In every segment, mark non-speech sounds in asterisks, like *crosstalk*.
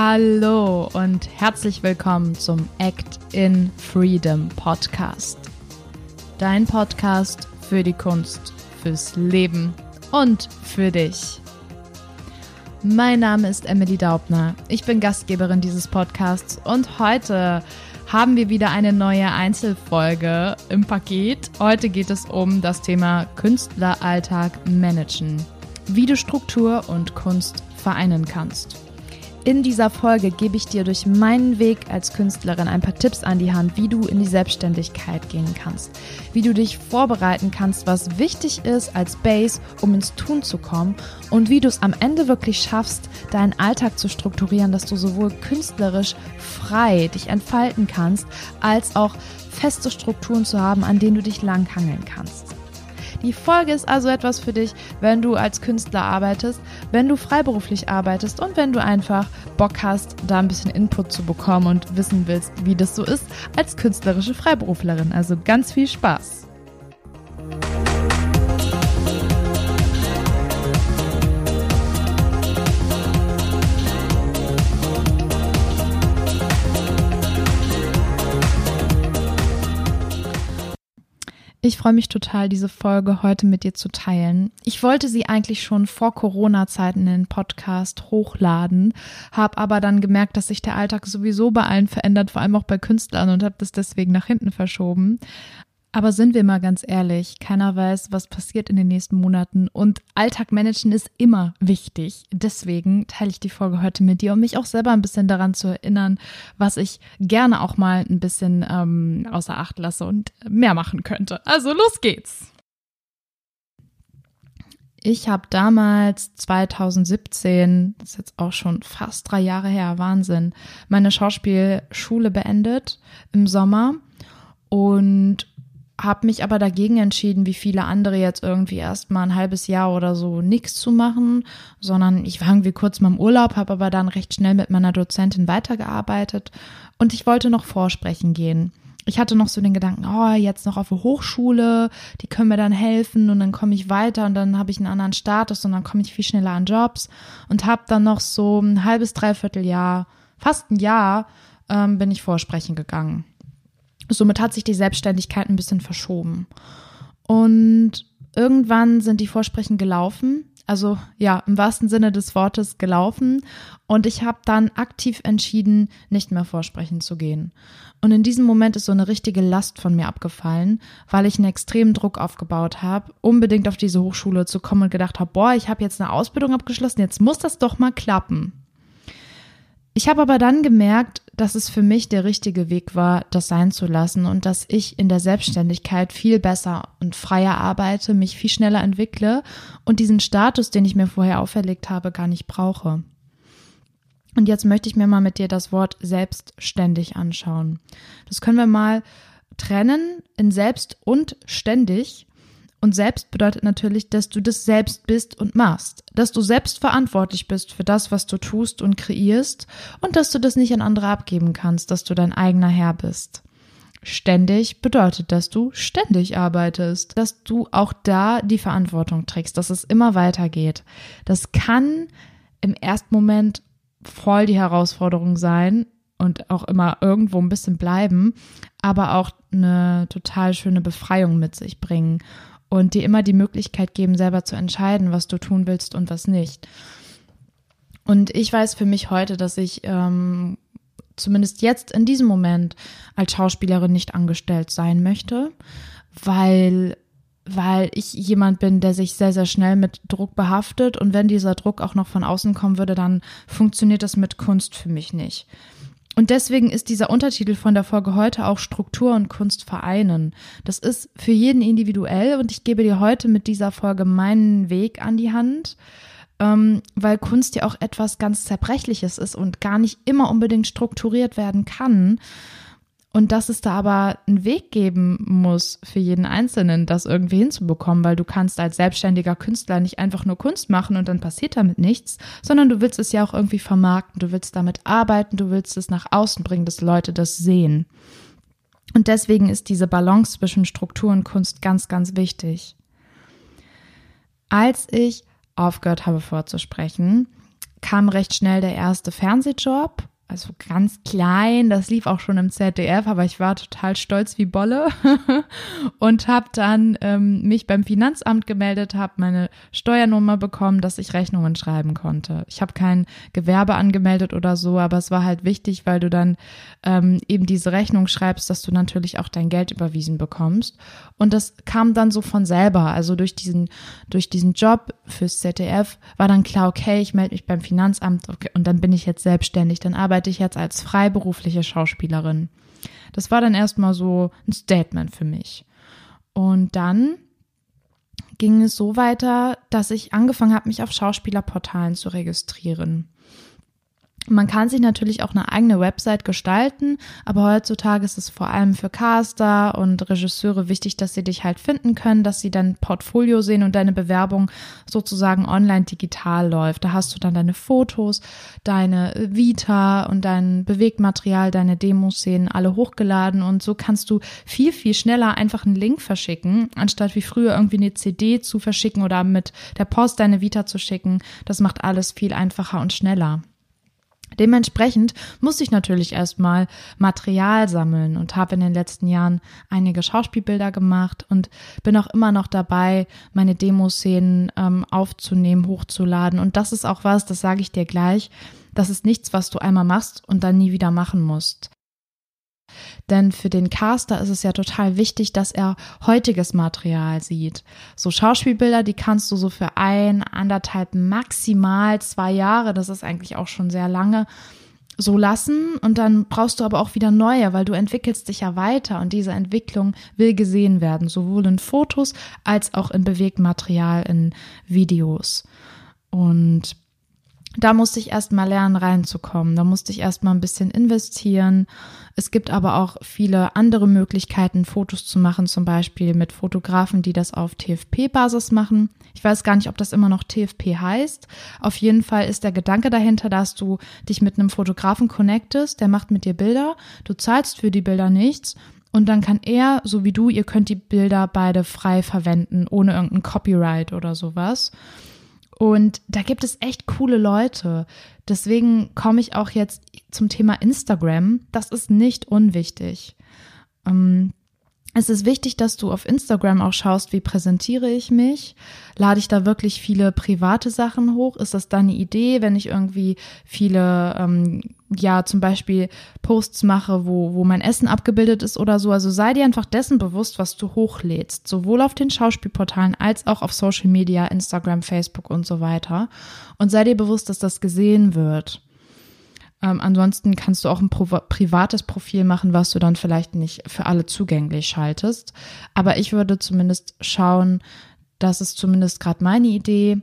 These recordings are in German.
Hallo und herzlich willkommen zum Act in Freedom Podcast. Dein Podcast für die Kunst, fürs Leben und für dich. Mein Name ist Emily Daubner. Ich bin Gastgeberin dieses Podcasts und heute haben wir wieder eine neue Einzelfolge im Paket. Heute geht es um das Thema Künstleralltag managen, wie du Struktur und Kunst vereinen kannst. In dieser Folge gebe ich dir durch meinen Weg als Künstlerin ein paar Tipps an die Hand, wie du in die Selbstständigkeit gehen kannst, wie du dich vorbereiten kannst, was wichtig ist als Base, um ins Tun zu kommen und wie du es am Ende wirklich schaffst, deinen Alltag zu strukturieren, dass du sowohl künstlerisch frei dich entfalten kannst, als auch feste Strukturen zu haben, an denen du dich langhangeln kannst. Die Folge ist also etwas für dich, wenn du als Künstler arbeitest, wenn du freiberuflich arbeitest und wenn du einfach Bock hast, da ein bisschen Input zu bekommen und wissen willst, wie das so ist als künstlerische Freiberuflerin. Also ganz viel Spaß. Ich freue mich total, diese Folge heute mit dir zu teilen. Ich wollte sie eigentlich schon vor Corona-Zeiten in den Podcast hochladen, habe aber dann gemerkt, dass sich der Alltag sowieso bei allen verändert, vor allem auch bei Künstlern und habe das deswegen nach hinten verschoben. Aber sind wir mal ganz ehrlich, keiner weiß, was passiert in den nächsten Monaten und Alltag managen ist immer wichtig. Deswegen teile ich die Folge heute mit dir, um mich auch selber ein bisschen daran zu erinnern, was ich gerne auch mal ein bisschen ähm, außer Acht lasse und mehr machen könnte. Also los geht's! Ich habe damals 2017, das ist jetzt auch schon fast drei Jahre her, Wahnsinn, meine Schauspielschule beendet im Sommer und habe mich aber dagegen entschieden, wie viele andere jetzt irgendwie erst mal ein halbes Jahr oder so nichts zu machen, sondern ich war irgendwie kurz mal im Urlaub, habe aber dann recht schnell mit meiner Dozentin weitergearbeitet und ich wollte noch vorsprechen gehen. Ich hatte noch so den Gedanken, oh, jetzt noch auf der Hochschule, die können mir dann helfen und dann komme ich weiter und dann habe ich einen anderen Status und dann komme ich viel schneller an Jobs und habe dann noch so ein halbes, dreiviertel Jahr, fast ein Jahr, ähm, bin ich vorsprechen gegangen. Somit hat sich die Selbstständigkeit ein bisschen verschoben. Und irgendwann sind die Vorsprechen gelaufen. Also ja, im wahrsten Sinne des Wortes gelaufen. Und ich habe dann aktiv entschieden, nicht mehr vorsprechen zu gehen. Und in diesem Moment ist so eine richtige Last von mir abgefallen, weil ich einen extremen Druck aufgebaut habe, unbedingt auf diese Hochschule zu kommen und gedacht habe, boah, ich habe jetzt eine Ausbildung abgeschlossen, jetzt muss das doch mal klappen. Ich habe aber dann gemerkt, dass es für mich der richtige Weg war, das sein zu lassen und dass ich in der Selbstständigkeit viel besser und freier arbeite, mich viel schneller entwickle und diesen Status, den ich mir vorher auferlegt habe, gar nicht brauche. Und jetzt möchte ich mir mal mit dir das Wort selbstständig anschauen. Das können wir mal trennen in selbst und ständig. Und selbst bedeutet natürlich, dass du das selbst bist und machst, dass du selbst verantwortlich bist für das, was du tust und kreierst und dass du das nicht an andere abgeben kannst, dass du dein eigener Herr bist. Ständig bedeutet, dass du ständig arbeitest, dass du auch da die Verantwortung trägst, dass es immer weitergeht. Das kann im ersten Moment voll die Herausforderung sein und auch immer irgendwo ein bisschen bleiben, aber auch eine total schöne Befreiung mit sich bringen und dir immer die Möglichkeit geben, selber zu entscheiden, was du tun willst und was nicht. Und ich weiß für mich heute, dass ich ähm, zumindest jetzt in diesem Moment als Schauspielerin nicht angestellt sein möchte, weil weil ich jemand bin, der sich sehr, sehr schnell mit Druck behaftet und wenn dieser Druck auch noch von außen kommen würde, dann funktioniert das mit Kunst für mich nicht. Und deswegen ist dieser Untertitel von der Folge heute auch Struktur und Kunst vereinen. Das ist für jeden individuell und ich gebe dir heute mit dieser Folge meinen Weg an die Hand, ähm, weil Kunst ja auch etwas ganz Zerbrechliches ist und gar nicht immer unbedingt strukturiert werden kann. Und dass es da aber einen Weg geben muss für jeden Einzelnen, das irgendwie hinzubekommen, weil du kannst als selbstständiger Künstler nicht einfach nur Kunst machen und dann passiert damit nichts, sondern du willst es ja auch irgendwie vermarkten, du willst damit arbeiten, du willst es nach außen bringen, dass Leute das sehen. Und deswegen ist diese Balance zwischen Struktur und Kunst ganz, ganz wichtig. Als ich aufgehört habe vorzusprechen, kam recht schnell der erste Fernsehjob also ganz klein, das lief auch schon im ZDF, aber ich war total stolz wie Bolle *laughs* und habe dann ähm, mich beim Finanzamt gemeldet, habe meine Steuernummer bekommen, dass ich Rechnungen schreiben konnte. Ich habe kein Gewerbe angemeldet oder so, aber es war halt wichtig, weil du dann ähm, eben diese Rechnung schreibst, dass du natürlich auch dein Geld überwiesen bekommst. Und das kam dann so von selber. Also durch diesen, durch diesen Job fürs ZDF war dann klar, okay, ich melde mich beim Finanzamt okay, und dann bin ich jetzt selbstständig. Dann arbeite ich jetzt als freiberufliche Schauspielerin. Das war dann erstmal so ein Statement für mich. Und dann ging es so weiter, dass ich angefangen habe, mich auf Schauspielerportalen zu registrieren. Man kann sich natürlich auch eine eigene Website gestalten, aber heutzutage ist es vor allem für Caster und Regisseure wichtig, dass sie dich halt finden können, dass sie dein Portfolio sehen und deine Bewerbung sozusagen online digital läuft. Da hast du dann deine Fotos, deine Vita und dein Bewegtmaterial, deine Demoszenen alle hochgeladen und so kannst du viel, viel schneller einfach einen Link verschicken, anstatt wie früher irgendwie eine CD zu verschicken oder mit der Post deine Vita zu schicken. Das macht alles viel einfacher und schneller. Dementsprechend musste ich natürlich erstmal Material sammeln und habe in den letzten Jahren einige Schauspielbilder gemacht und bin auch immer noch dabei, meine Demoszenen ähm, aufzunehmen, hochzuladen. Und das ist auch was, das sage ich dir gleich, das ist nichts, was du einmal machst und dann nie wieder machen musst. Denn für den Caster ist es ja total wichtig, dass er heutiges Material sieht. So Schauspielbilder, die kannst du so für ein, anderthalb, maximal zwei Jahre, das ist eigentlich auch schon sehr lange, so lassen und dann brauchst du aber auch wieder neue, weil du entwickelst dich ja weiter und diese Entwicklung will gesehen werden, sowohl in Fotos als auch in Bewegtmaterial, in Videos. Und da musste ich erst mal lernen reinzukommen. Da musste ich erst mal ein bisschen investieren. Es gibt aber auch viele andere Möglichkeiten, Fotos zu machen, zum Beispiel mit Fotografen, die das auf TFP-Basis machen. Ich weiß gar nicht, ob das immer noch TFP heißt. Auf jeden Fall ist der Gedanke dahinter, dass du dich mit einem Fotografen connectest, der macht mit dir Bilder, du zahlst für die Bilder nichts und dann kann er, so wie du, ihr könnt die Bilder beide frei verwenden, ohne irgendein Copyright oder sowas. Und da gibt es echt coole Leute. Deswegen komme ich auch jetzt zum Thema Instagram. Das ist nicht unwichtig. Ähm, es ist wichtig, dass du auf Instagram auch schaust, wie präsentiere ich mich. Lade ich da wirklich viele private Sachen hoch? Ist das dann eine Idee, wenn ich irgendwie viele, ähm, ja, zum Beispiel Posts mache, wo, wo mein Essen abgebildet ist oder so? Also sei dir einfach dessen bewusst, was du hochlädst. Sowohl auf den Schauspielportalen als auch auf Social Media, Instagram, Facebook und so weiter. Und sei dir bewusst, dass das gesehen wird. Ähm, ansonsten kannst du auch ein privates Profil machen, was du dann vielleicht nicht für alle zugänglich schaltest. Aber ich würde zumindest schauen, das ist zumindest gerade meine Idee,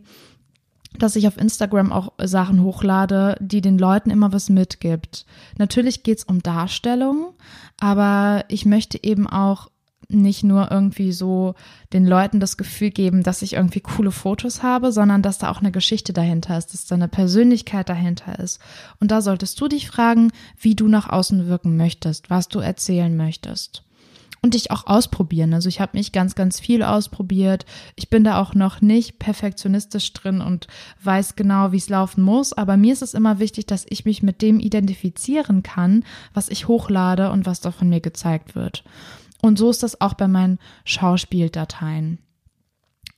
dass ich auf Instagram auch Sachen hochlade, die den Leuten immer was mitgibt. Natürlich geht's um Darstellung, aber ich möchte eben auch nicht nur irgendwie so den Leuten das Gefühl geben, dass ich irgendwie coole Fotos habe, sondern dass da auch eine Geschichte dahinter ist, dass da eine Persönlichkeit dahinter ist. Und da solltest du dich fragen, wie du nach außen wirken möchtest, was du erzählen möchtest. Und dich auch ausprobieren. Also ich habe mich ganz, ganz viel ausprobiert. Ich bin da auch noch nicht perfektionistisch drin und weiß genau, wie es laufen muss. Aber mir ist es immer wichtig, dass ich mich mit dem identifizieren kann, was ich hochlade und was da von mir gezeigt wird. Und so ist das auch bei meinen Schauspieldateien.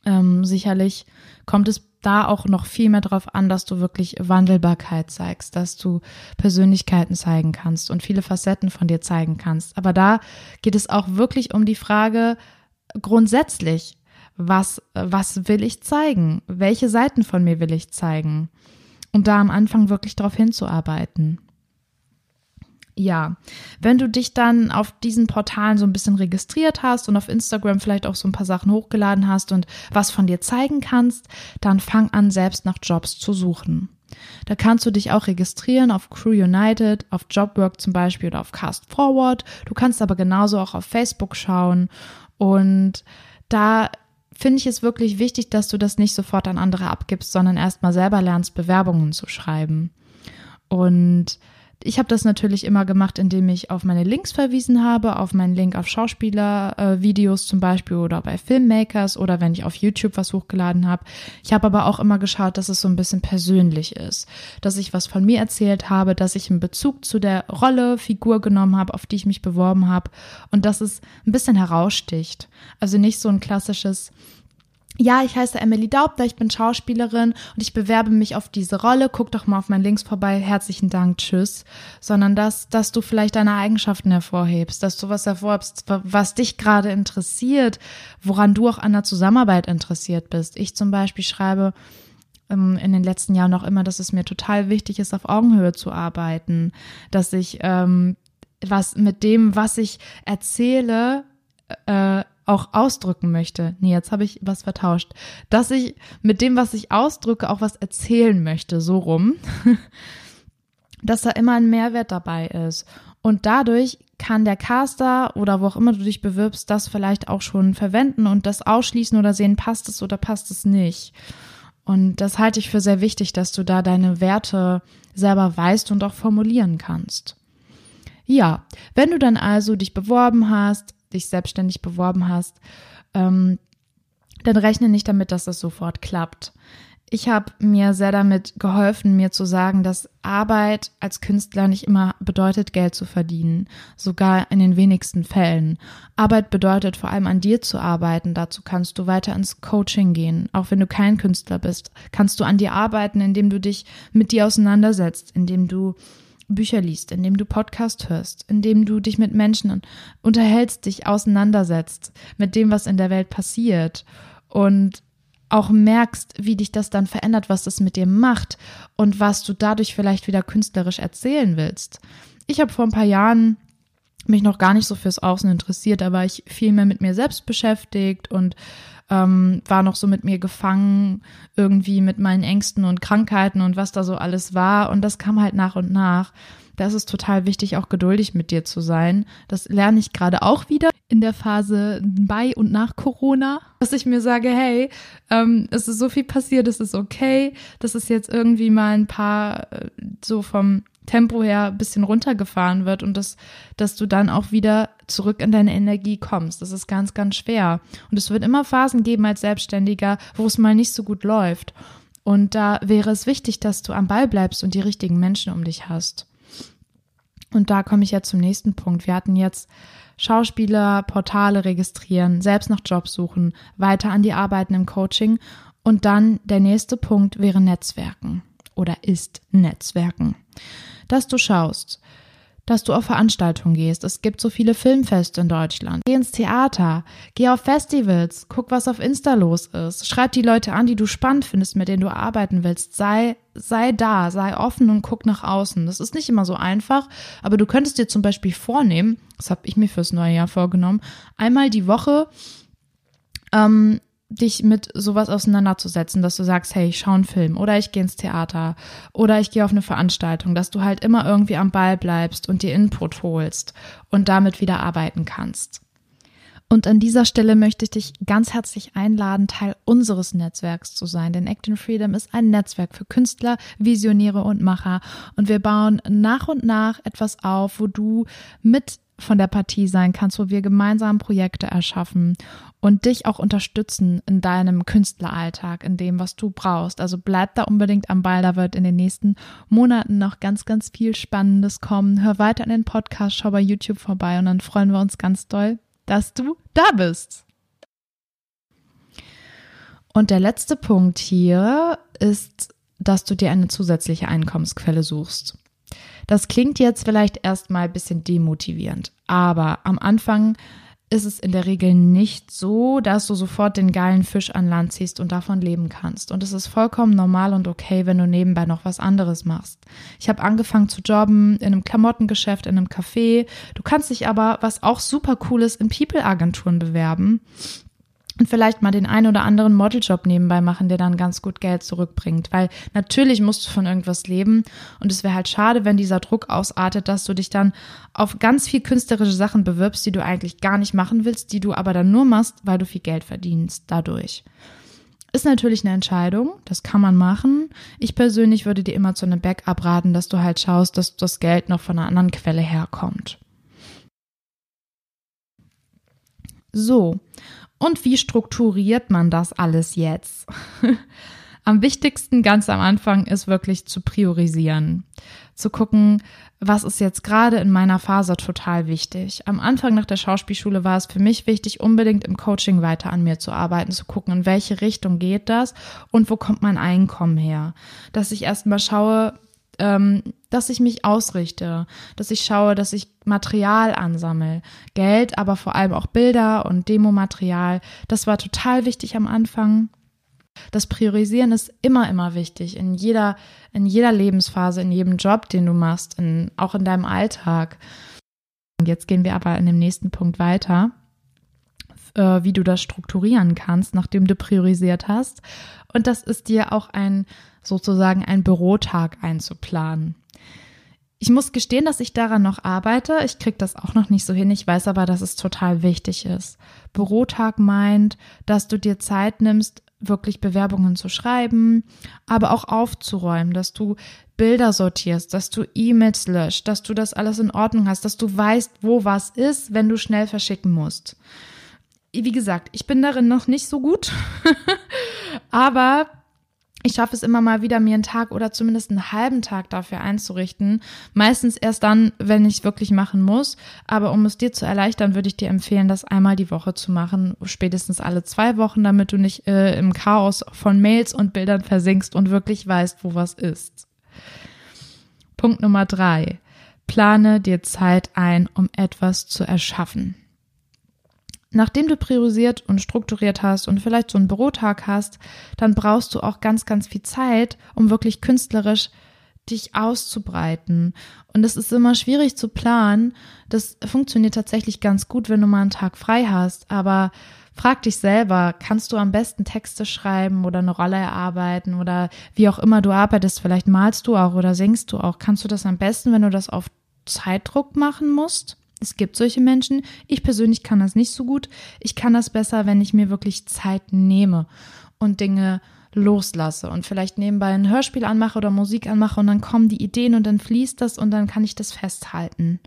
Ähm, sicherlich kommt es da auch noch viel mehr darauf an, dass du wirklich Wandelbarkeit zeigst, dass du Persönlichkeiten zeigen kannst und viele Facetten von dir zeigen kannst. Aber da geht es auch wirklich um die Frage grundsätzlich, was, was will ich zeigen? Welche Seiten von mir will ich zeigen? Und da am Anfang wirklich darauf hinzuarbeiten. Ja, wenn du dich dann auf diesen Portalen so ein bisschen registriert hast und auf Instagram vielleicht auch so ein paar Sachen hochgeladen hast und was von dir zeigen kannst, dann fang an, selbst nach Jobs zu suchen. Da kannst du dich auch registrieren auf Crew United, auf Jobwork zum Beispiel oder auf Cast Forward. Du kannst aber genauso auch auf Facebook schauen. Und da finde ich es wirklich wichtig, dass du das nicht sofort an andere abgibst, sondern erstmal selber lernst, Bewerbungen zu schreiben. Und Ich habe das natürlich immer gemacht, indem ich auf meine Links verwiesen habe, auf meinen Link auf Schauspieler-Videos äh, zum Beispiel oder bei Filmmakers oder wenn ich auf YouTube was hochgeladen habe. Ich habe aber auch immer geschaut, dass es so ein bisschen persönlich ist, dass ich was von mir erzählt habe, dass ich einen Bezug zu der Rolle, Figur genommen habe, auf die ich mich beworben habe und dass es ein bisschen heraussticht. Also nicht so ein klassisches ja, ich heiße Emily Daubner, ich bin Schauspielerin und ich bewerbe mich auf diese Rolle. Guck doch mal auf meinen Links vorbei. Herzlichen Dank, tschüss. Sondern dass, dass du vielleicht deine Eigenschaften hervorhebst, dass du was hervorhebst, was dich gerade interessiert, woran du auch an der Zusammenarbeit interessiert bist. Ich zum Beispiel schreibe ähm, in den letzten Jahren noch immer, dass es mir total wichtig ist, auf Augenhöhe zu arbeiten, dass ich ähm, was mit dem, was ich erzähle, äh, auch ausdrücken möchte. Nee, jetzt habe ich was vertauscht. Dass ich mit dem, was ich ausdrücke, auch was erzählen möchte, so rum. *laughs* dass da immer ein Mehrwert dabei ist. Und dadurch kann der Caster oder wo auch immer du dich bewirbst, das vielleicht auch schon verwenden und das ausschließen oder sehen, passt es oder passt es nicht. Und das halte ich für sehr wichtig, dass du da deine Werte selber weißt und auch formulieren kannst. Ja, wenn du dann also dich beworben hast, dich selbstständig beworben hast, ähm, dann rechne nicht damit, dass das sofort klappt. Ich habe mir sehr damit geholfen, mir zu sagen, dass Arbeit als Künstler nicht immer bedeutet, Geld zu verdienen, sogar in den wenigsten Fällen. Arbeit bedeutet vor allem an dir zu arbeiten. Dazu kannst du weiter ins Coaching gehen. Auch wenn du kein Künstler bist, kannst du an dir arbeiten, indem du dich mit dir auseinandersetzt, indem du Bücher liest, indem du Podcast hörst, indem du dich mit Menschen unterhältst, dich auseinandersetzt mit dem, was in der Welt passiert und auch merkst, wie dich das dann verändert, was das mit dir macht und was du dadurch vielleicht wieder künstlerisch erzählen willst. Ich habe vor ein paar Jahren mich noch gar nicht so fürs Außen interessiert, da war ich viel mehr mit mir selbst beschäftigt und ähm, war noch so mit mir gefangen, irgendwie mit meinen Ängsten und Krankheiten und was da so alles war. Und das kam halt nach und nach. Da ist es total wichtig, auch geduldig mit dir zu sein. Das lerne ich gerade auch wieder in der Phase bei und nach Corona, dass ich mir sage, hey, ähm, es ist so viel passiert, es ist okay, dass es jetzt irgendwie mal ein paar äh, so vom Tempo her ein bisschen runtergefahren wird und dass, dass du dann auch wieder zurück in deine Energie kommst. Das ist ganz, ganz schwer. Und es wird immer Phasen geben als Selbstständiger, wo es mal nicht so gut läuft. Und da wäre es wichtig, dass du am Ball bleibst und die richtigen Menschen um dich hast. Und da komme ich jetzt zum nächsten Punkt. Wir hatten jetzt Schauspieler, Portale registrieren, selbst nach Jobs suchen, weiter an die Arbeiten im Coaching. Und dann der nächste Punkt wäre Netzwerken oder ist Netzwerken dass du schaust, dass du auf Veranstaltungen gehst. Es gibt so viele Filmfeste in Deutschland. Geh ins Theater, geh auf Festivals, guck, was auf Insta los ist. Schreib die Leute an, die du spannend findest, mit denen du arbeiten willst. Sei, sei da, sei offen und guck nach außen. Das ist nicht immer so einfach, aber du könntest dir zum Beispiel vornehmen, das habe ich mir fürs neue Jahr vorgenommen, einmal die Woche ähm, dich mit sowas auseinanderzusetzen, dass du sagst, hey, ich schaue einen Film oder ich gehe ins Theater oder ich gehe auf eine Veranstaltung, dass du halt immer irgendwie am Ball bleibst und dir Input holst und damit wieder arbeiten kannst. Und an dieser Stelle möchte ich dich ganz herzlich einladen, Teil unseres Netzwerks zu sein. Denn Act in Freedom ist ein Netzwerk für Künstler, Visionäre und Macher. Und wir bauen nach und nach etwas auf, wo du mit von der Partie sein kannst, wo wir gemeinsam Projekte erschaffen und dich auch unterstützen in deinem Künstleralltag, in dem, was du brauchst. Also bleib da unbedingt am Ball, da wird in den nächsten Monaten noch ganz, ganz viel Spannendes kommen. Hör weiter in den Podcast, schau bei YouTube vorbei und dann freuen wir uns ganz doll, dass du da bist. Und der letzte Punkt hier ist, dass du dir eine zusätzliche Einkommensquelle suchst. Das klingt jetzt vielleicht erstmal ein bisschen demotivierend, aber am Anfang ist es in der Regel nicht so, dass du sofort den geilen Fisch an Land ziehst und davon leben kannst. Und es ist vollkommen normal und okay, wenn du nebenbei noch was anderes machst. Ich habe angefangen zu jobben in einem Klamottengeschäft, in einem Café. Du kannst dich aber, was auch super cool ist, in People-Agenturen bewerben und vielleicht mal den einen oder anderen Modeljob nebenbei machen, der dann ganz gut Geld zurückbringt. Weil natürlich musst du von irgendwas leben und es wäre halt schade, wenn dieser Druck ausartet, dass du dich dann auf ganz viel künstlerische Sachen bewirbst, die du eigentlich gar nicht machen willst, die du aber dann nur machst, weil du viel Geld verdienst dadurch. Ist natürlich eine Entscheidung, das kann man machen. Ich persönlich würde dir immer zu einem Backup raten, dass du halt schaust, dass das Geld noch von einer anderen Quelle herkommt. So, und wie strukturiert man das alles jetzt? *laughs* am wichtigsten ganz am Anfang ist wirklich zu priorisieren. Zu gucken, was ist jetzt gerade in meiner Phase total wichtig. Am Anfang nach der Schauspielschule war es für mich wichtig, unbedingt im Coaching weiter an mir zu arbeiten, zu gucken, in welche Richtung geht das und wo kommt mein Einkommen her. Dass ich erstmal schaue, ähm, dass ich mich ausrichte, dass ich schaue, dass ich Material ansammle, Geld, aber vor allem auch Bilder und Demomaterial. Das war total wichtig am Anfang. Das Priorisieren ist immer, immer wichtig in jeder, in jeder Lebensphase, in jedem Job, den du machst, in, auch in deinem Alltag. Und jetzt gehen wir aber in dem nächsten Punkt weiter, äh, wie du das strukturieren kannst, nachdem du priorisiert hast. Und das ist dir auch ein, sozusagen ein Bürotag einzuplanen. Ich muss gestehen, dass ich daran noch arbeite. Ich kriege das auch noch nicht so hin. Ich weiß aber, dass es total wichtig ist. Bürotag meint, dass du dir Zeit nimmst, wirklich Bewerbungen zu schreiben, aber auch aufzuräumen, dass du Bilder sortierst, dass du E-Mails löscht, dass du das alles in Ordnung hast, dass du weißt, wo was ist, wenn du schnell verschicken musst. Wie gesagt, ich bin darin noch nicht so gut, *laughs* aber ich schaffe es immer mal wieder, mir einen Tag oder zumindest einen halben Tag dafür einzurichten. Meistens erst dann, wenn ich wirklich machen muss. Aber um es dir zu erleichtern, würde ich dir empfehlen, das einmal die Woche zu machen, spätestens alle zwei Wochen, damit du nicht äh, im Chaos von Mails und Bildern versinkst und wirklich weißt, wo was ist. Punkt Nummer drei. Plane dir Zeit ein, um etwas zu erschaffen. Nachdem du priorisiert und strukturiert hast und vielleicht so einen Bürotag hast, dann brauchst du auch ganz, ganz viel Zeit, um wirklich künstlerisch dich auszubreiten. Und es ist immer schwierig zu planen. Das funktioniert tatsächlich ganz gut, wenn du mal einen Tag frei hast. Aber frag dich selber, kannst du am besten Texte schreiben oder eine Rolle erarbeiten oder wie auch immer du arbeitest? Vielleicht malst du auch oder singst du auch. Kannst du das am besten, wenn du das auf Zeitdruck machen musst? Es gibt solche Menschen. Ich persönlich kann das nicht so gut. Ich kann das besser, wenn ich mir wirklich Zeit nehme und Dinge loslasse und vielleicht nebenbei ein Hörspiel anmache oder Musik anmache und dann kommen die Ideen und dann fließt das und dann kann ich das festhalten.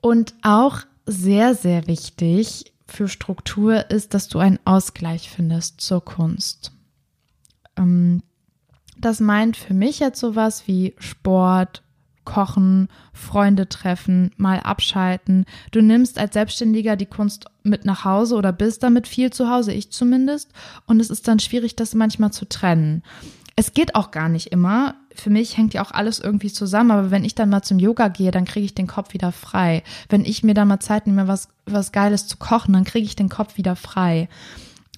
Und auch sehr, sehr wichtig für Struktur ist, dass du einen Ausgleich findest zur Kunst. Ähm, das meint für mich jetzt sowas wie Sport, kochen, Freunde treffen, mal abschalten. Du nimmst als Selbstständiger die Kunst mit nach Hause oder bist damit viel zu Hause, ich zumindest. Und es ist dann schwierig, das manchmal zu trennen. Es geht auch gar nicht immer. Für mich hängt ja auch alles irgendwie zusammen, aber wenn ich dann mal zum Yoga gehe, dann kriege ich den Kopf wieder frei. Wenn ich mir da mal Zeit nehme, was, was Geiles zu kochen, dann kriege ich den Kopf wieder frei.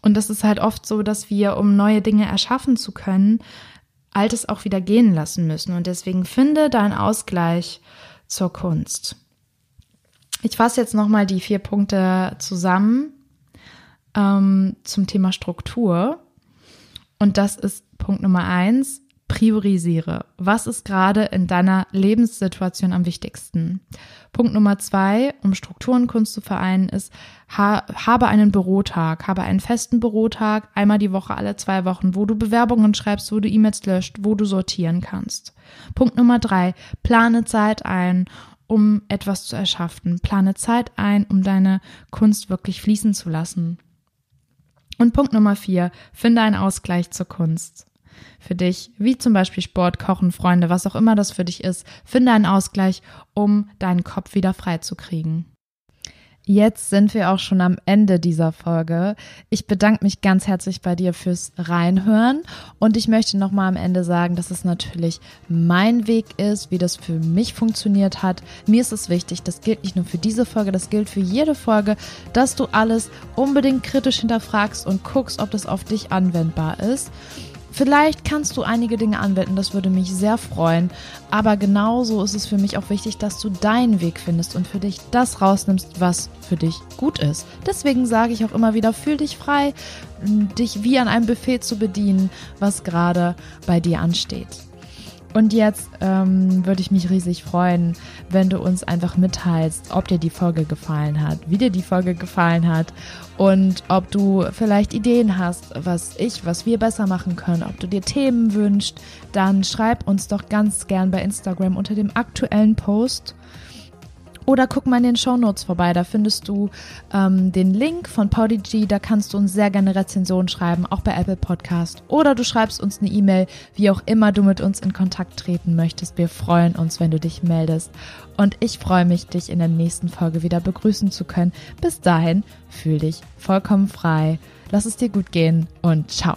Und das ist halt oft so, dass wir, um neue Dinge erschaffen zu können, Altes auch wieder gehen lassen müssen. Und deswegen finde deinen Ausgleich zur Kunst. Ich fasse jetzt nochmal die vier Punkte zusammen ähm, zum Thema Struktur. Und das ist Punkt Nummer eins. Priorisiere. Was ist gerade in deiner Lebenssituation am wichtigsten? Punkt Nummer zwei, um Strukturenkunst zu vereinen, ist, ha, habe einen Bürotag, habe einen festen Bürotag, einmal die Woche, alle zwei Wochen, wo du Bewerbungen schreibst, wo du E-Mails löscht, wo du sortieren kannst. Punkt Nummer drei, plane Zeit ein, um etwas zu erschaffen. Plane Zeit ein, um deine Kunst wirklich fließen zu lassen. Und Punkt Nummer vier, finde einen Ausgleich zur Kunst für dich, wie zum Beispiel Sport, Kochen, Freunde, was auch immer das für dich ist. Finde einen Ausgleich, um deinen Kopf wieder frei zu kriegen. Jetzt sind wir auch schon am Ende dieser Folge. Ich bedanke mich ganz herzlich bei dir fürs Reinhören und ich möchte nochmal am Ende sagen, dass es natürlich mein Weg ist, wie das für mich funktioniert hat. Mir ist es wichtig, das gilt nicht nur für diese Folge, das gilt für jede Folge, dass du alles unbedingt kritisch hinterfragst und guckst, ob das auf dich anwendbar ist. Vielleicht kannst du einige Dinge anwenden, das würde mich sehr freuen. Aber genauso ist es für mich auch wichtig, dass du deinen Weg findest und für dich das rausnimmst, was für dich gut ist. Deswegen sage ich auch immer wieder, fühl dich frei, dich wie an einem Buffet zu bedienen, was gerade bei dir ansteht. Und jetzt ähm, würde ich mich riesig freuen, wenn du uns einfach mitteilst, ob dir die Folge gefallen hat, wie dir die Folge gefallen hat und ob du vielleicht Ideen hast, was ich, was wir besser machen können, ob du dir Themen wünschst, dann schreib uns doch ganz gern bei Instagram unter dem aktuellen Post oder guck mal in den Show Notes vorbei, da findest du ähm, den Link von Podigy, da kannst du uns sehr gerne Rezensionen schreiben, auch bei Apple Podcast. Oder du schreibst uns eine E-Mail, wie auch immer du mit uns in Kontakt treten möchtest. Wir freuen uns, wenn du dich meldest. Und ich freue mich, dich in der nächsten Folge wieder begrüßen zu können. Bis dahin, fühl dich vollkommen frei. Lass es dir gut gehen und ciao.